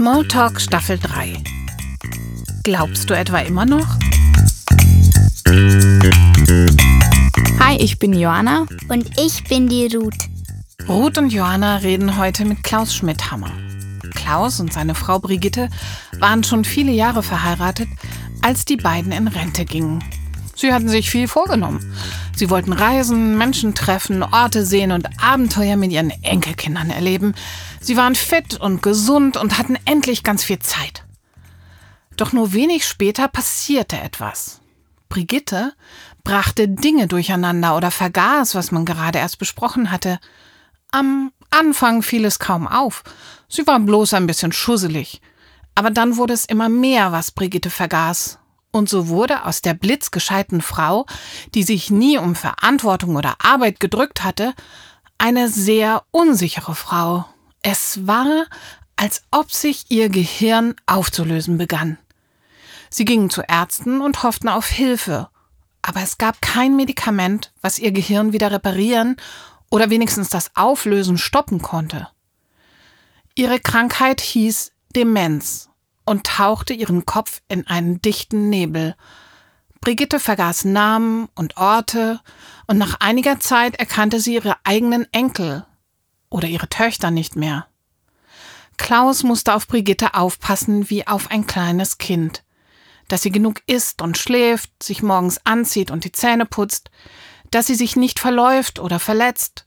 Smalltalk Staffel 3. Glaubst du etwa immer noch? Hi, ich bin Joanna. Und ich bin die Ruth. Ruth und Johanna reden heute mit Klaus Schmidhammer. Klaus und seine Frau Brigitte waren schon viele Jahre verheiratet, als die beiden in Rente gingen. Sie hatten sich viel vorgenommen. Sie wollten reisen, Menschen treffen, Orte sehen und Abenteuer mit ihren Enkelkindern erleben. Sie waren fit und gesund und hatten endlich ganz viel Zeit. Doch nur wenig später passierte etwas. Brigitte brachte Dinge durcheinander oder vergaß, was man gerade erst besprochen hatte. Am Anfang fiel es kaum auf. Sie war bloß ein bisschen schusselig. Aber dann wurde es immer mehr, was Brigitte vergaß. Und so wurde aus der blitzgescheiten Frau, die sich nie um Verantwortung oder Arbeit gedrückt hatte, eine sehr unsichere Frau. Es war, als ob sich ihr Gehirn aufzulösen begann. Sie gingen zu Ärzten und hofften auf Hilfe, aber es gab kein Medikament, was ihr Gehirn wieder reparieren oder wenigstens das Auflösen stoppen konnte. Ihre Krankheit hieß Demenz und tauchte ihren Kopf in einen dichten Nebel. Brigitte vergaß Namen und Orte, und nach einiger Zeit erkannte sie ihre eigenen Enkel oder ihre Töchter nicht mehr. Klaus musste auf Brigitte aufpassen wie auf ein kleines Kind, dass sie genug isst und schläft, sich morgens anzieht und die Zähne putzt, dass sie sich nicht verläuft oder verletzt.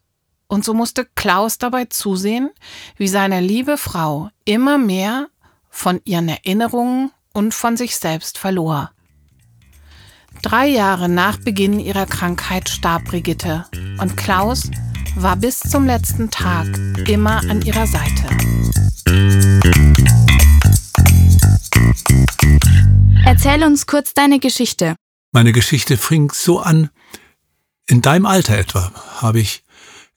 Und so musste Klaus dabei zusehen, wie seine liebe Frau immer mehr von ihren Erinnerungen und von sich selbst verlor. Drei Jahre nach Beginn ihrer Krankheit starb Brigitte und Klaus war bis zum letzten Tag immer an ihrer Seite. Erzähl uns kurz deine Geschichte. Meine Geschichte fing so an, in deinem Alter etwa habe ich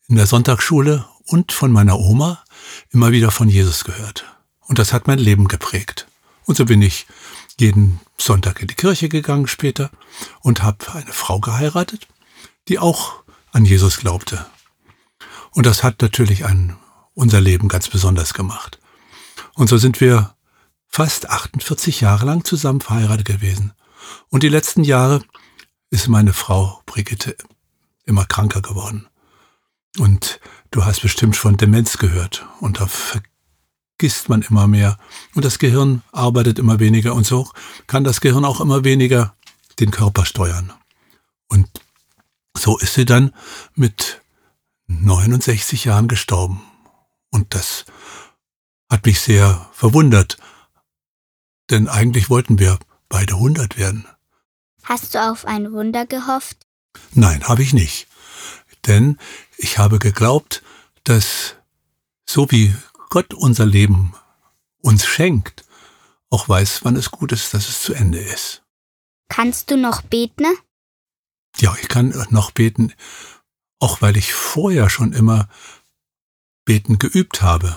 in der Sonntagsschule und von meiner Oma immer wieder von Jesus gehört. Und das hat mein Leben geprägt. Und so bin ich jeden Sonntag in die Kirche gegangen später und habe eine Frau geheiratet, die auch an Jesus glaubte. Und das hat natürlich ein, unser Leben ganz besonders gemacht. Und so sind wir fast 48 Jahre lang zusammen verheiratet gewesen. Und die letzten Jahre ist meine Frau Brigitte immer kranker geworden. Und du hast bestimmt von Demenz gehört. Und da vergisst man immer mehr und das Gehirn arbeitet immer weniger und so kann das Gehirn auch immer weniger den Körper steuern. Und so ist sie dann mit 69 Jahren gestorben. Und das hat mich sehr verwundert, denn eigentlich wollten wir beide 100 werden. Hast du auf ein Wunder gehofft? Nein, habe ich nicht. Denn ich habe geglaubt, dass so wie Gott unser Leben uns schenkt, auch weiß, wann es gut ist, dass es zu Ende ist. Kannst du noch beten? Ja, ich kann noch beten, auch weil ich vorher schon immer beten geübt habe.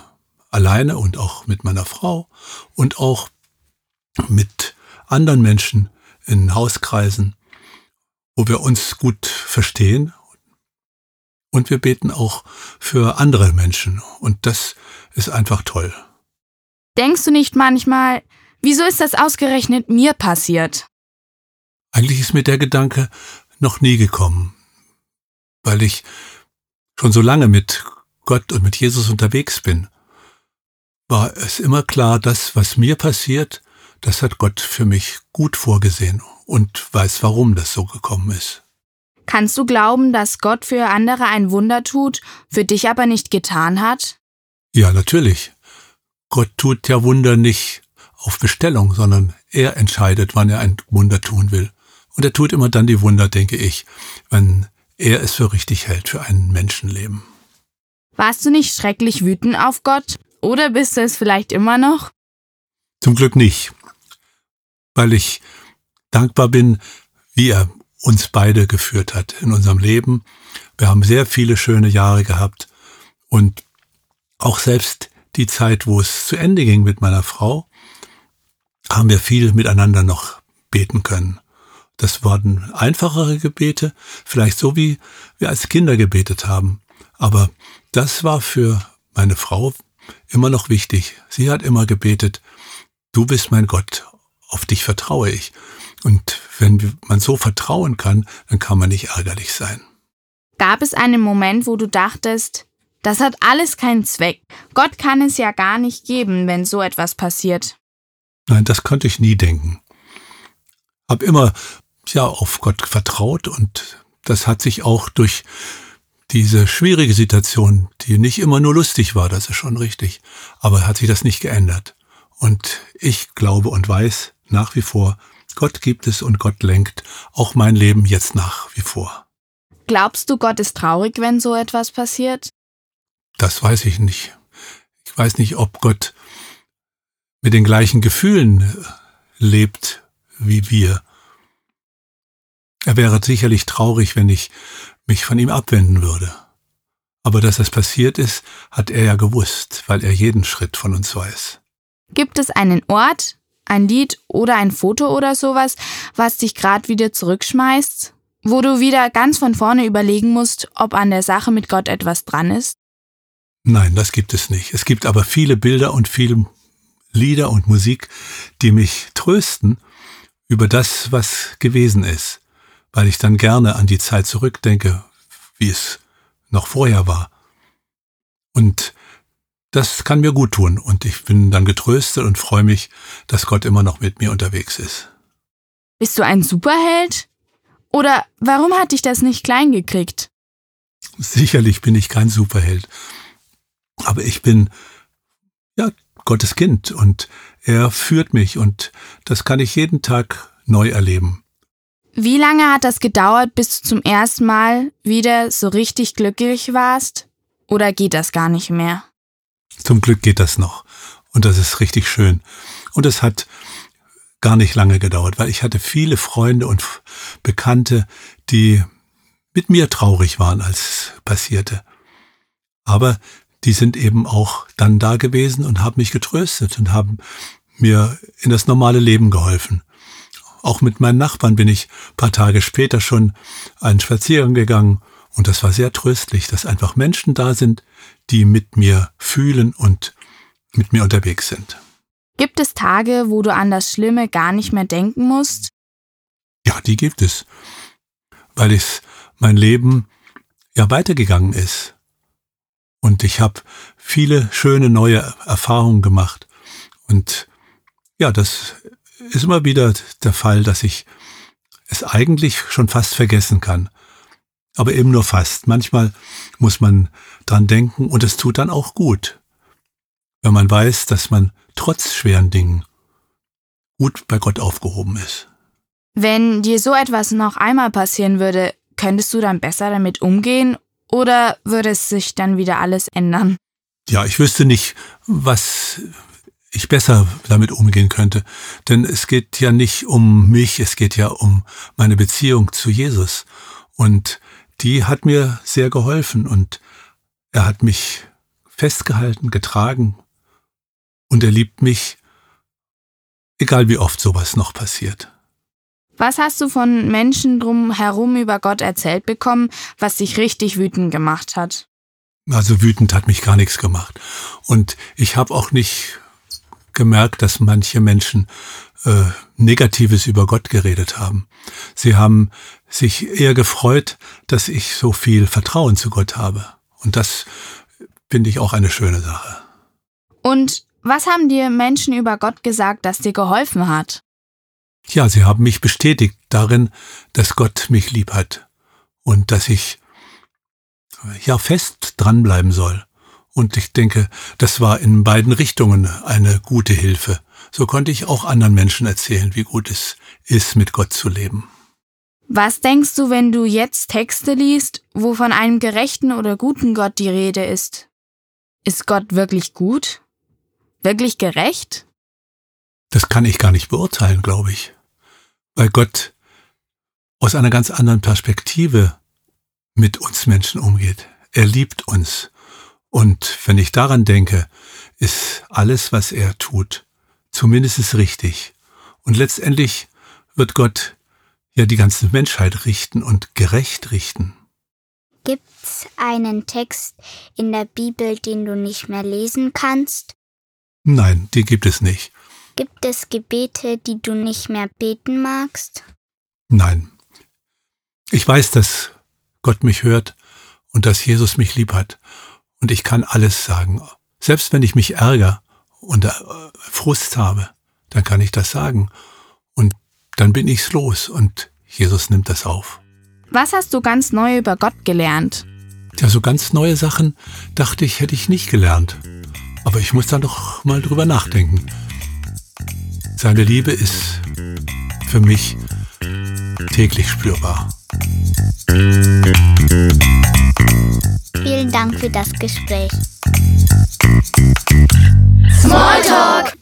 Alleine und auch mit meiner Frau und auch mit anderen Menschen in Hauskreisen, wo wir uns gut verstehen und wir beten auch für andere Menschen. Und das ist einfach toll. Denkst du nicht manchmal, wieso ist das ausgerechnet mir passiert? Eigentlich ist mir der Gedanke noch nie gekommen, weil ich schon so lange mit Gott und mit Jesus unterwegs bin, war es immer klar, das, was mir passiert, das hat Gott für mich gut vorgesehen und weiß, warum das so gekommen ist. Kannst du glauben, dass Gott für andere ein Wunder tut, für dich aber nicht getan hat? Ja, natürlich. Gott tut ja Wunder nicht auf Bestellung, sondern er entscheidet, wann er ein Wunder tun will. Und er tut immer dann die Wunder, denke ich, wenn er es für richtig hält für ein Menschenleben. Warst du nicht schrecklich wütend auf Gott? Oder bist du es vielleicht immer noch? Zum Glück nicht, weil ich dankbar bin, wie er uns beide geführt hat in unserem Leben. Wir haben sehr viele schöne Jahre gehabt und auch selbst die Zeit, wo es zu Ende ging mit meiner Frau, haben wir viel miteinander noch beten können. Das waren einfachere Gebete, vielleicht so wie wir als Kinder gebetet haben. Aber das war für meine Frau immer noch wichtig. Sie hat immer gebetet, du bist mein Gott, auf dich vertraue ich. Und wenn man so vertrauen kann, dann kann man nicht ärgerlich sein. Gab es einen Moment, wo du dachtest, das hat alles keinen Zweck. Gott kann es ja gar nicht geben, wenn so etwas passiert. Nein, das konnte ich nie denken. Hab immer ja auf Gott vertraut und das hat sich auch durch diese schwierige Situation, die nicht immer nur lustig war, das ist schon richtig, aber hat sich das nicht geändert. Und ich glaube und weiß nach wie vor, Gott gibt es und Gott lenkt auch mein Leben jetzt nach wie vor. Glaubst du, Gott ist traurig, wenn so etwas passiert? Das weiß ich nicht. Ich weiß nicht, ob Gott mit den gleichen Gefühlen lebt wie wir. Er wäre sicherlich traurig, wenn ich mich von ihm abwenden würde. Aber dass es passiert ist, hat er ja gewusst, weil er jeden Schritt von uns weiß. Gibt es einen Ort, ein Lied oder ein Foto oder sowas, was dich gerade wieder zurückschmeißt? Wo du wieder ganz von vorne überlegen musst, ob an der Sache mit Gott etwas dran ist? Nein, das gibt es nicht. Es gibt aber viele Bilder und viele Lieder und Musik, die mich trösten über das, was gewesen ist, weil ich dann gerne an die Zeit zurückdenke, wie es noch vorher war. Und das kann mir gut tun und ich bin dann getröstet und freue mich, dass Gott immer noch mit mir unterwegs ist. Bist du ein Superheld? Oder warum hat dich das nicht klein gekriegt? Sicherlich bin ich kein Superheld. Aber ich bin, ja, Gottes Kind und er führt mich und das kann ich jeden Tag neu erleben. Wie lange hat das gedauert, bis du zum ersten Mal wieder so richtig glücklich warst? Oder geht das gar nicht mehr? Zum Glück geht das noch. Und das ist richtig schön. Und es hat gar nicht lange gedauert, weil ich hatte viele Freunde und Bekannte, die mit mir traurig waren, als es passierte. Aber die sind eben auch dann da gewesen und haben mich getröstet und haben mir in das normale Leben geholfen. Auch mit meinen Nachbarn bin ich paar Tage später schon einen Spaziergang gegangen und das war sehr tröstlich, dass einfach Menschen da sind, die mit mir fühlen und mit mir unterwegs sind. Gibt es Tage, wo du an das Schlimme gar nicht mehr denken musst? Ja, die gibt es. Weil es mein Leben ja weitergegangen ist. Und ich habe viele schöne neue Erfahrungen gemacht. Und ja, das ist immer wieder der Fall, dass ich es eigentlich schon fast vergessen kann. Aber eben nur fast. Manchmal muss man dran denken und es tut dann auch gut. Wenn man weiß, dass man trotz schweren Dingen gut bei Gott aufgehoben ist. Wenn dir so etwas noch einmal passieren würde, könntest du dann besser damit umgehen oder würde es sich dann wieder alles ändern? Ja, ich wüsste nicht, was ich besser damit umgehen könnte. Denn es geht ja nicht um mich, es geht ja um meine Beziehung zu Jesus. Und die hat mir sehr geholfen und er hat mich festgehalten, getragen und er liebt mich, egal wie oft sowas noch passiert. Was hast du von Menschen drumherum über Gott erzählt bekommen, was dich richtig wütend gemacht hat? Also wütend hat mich gar nichts gemacht. Und ich habe auch nicht gemerkt, dass manche Menschen äh, Negatives über Gott geredet haben. Sie haben sich eher gefreut, dass ich so viel Vertrauen zu Gott habe. Und das finde ich auch eine schöne Sache. Und was haben dir Menschen über Gott gesagt, das dir geholfen hat? Ja, sie haben mich bestätigt darin, dass Gott mich lieb hat und dass ich ja fest dranbleiben soll. Und ich denke, das war in beiden Richtungen eine gute Hilfe. So konnte ich auch anderen Menschen erzählen, wie gut es ist, mit Gott zu leben. Was denkst du, wenn du jetzt Texte liest, wo von einem gerechten oder guten Gott die Rede ist? Ist Gott wirklich gut? Wirklich gerecht? Das kann ich gar nicht beurteilen, glaube ich weil Gott aus einer ganz anderen Perspektive mit uns Menschen umgeht. Er liebt uns. Und wenn ich daran denke, ist alles, was er tut, zumindest richtig. Und letztendlich wird Gott ja die ganze Menschheit richten und gerecht richten. Gibt's einen Text in der Bibel, den du nicht mehr lesen kannst? Nein, die gibt es nicht. Gibt es Gebete, die du nicht mehr beten magst? Nein. Ich weiß, dass Gott mich hört und dass Jesus mich lieb hat. Und ich kann alles sagen. Selbst wenn ich mich ärgere und äh, Frust habe, dann kann ich das sagen. Und dann bin ich's los und Jesus nimmt das auf. Was hast du ganz neu über Gott gelernt? Ja, so ganz neue Sachen dachte ich, hätte ich nicht gelernt. Aber ich muss da noch mal drüber nachdenken. Seine Liebe ist für mich täglich spürbar. Vielen Dank für das Gespräch. Smalltalk!